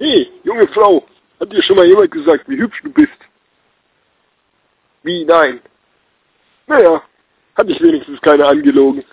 Hey, junge Frau, hat dir schon mal jemand gesagt, wie hübsch du bist? Wie, nein? Naja, hat ich wenigstens keiner angelogen.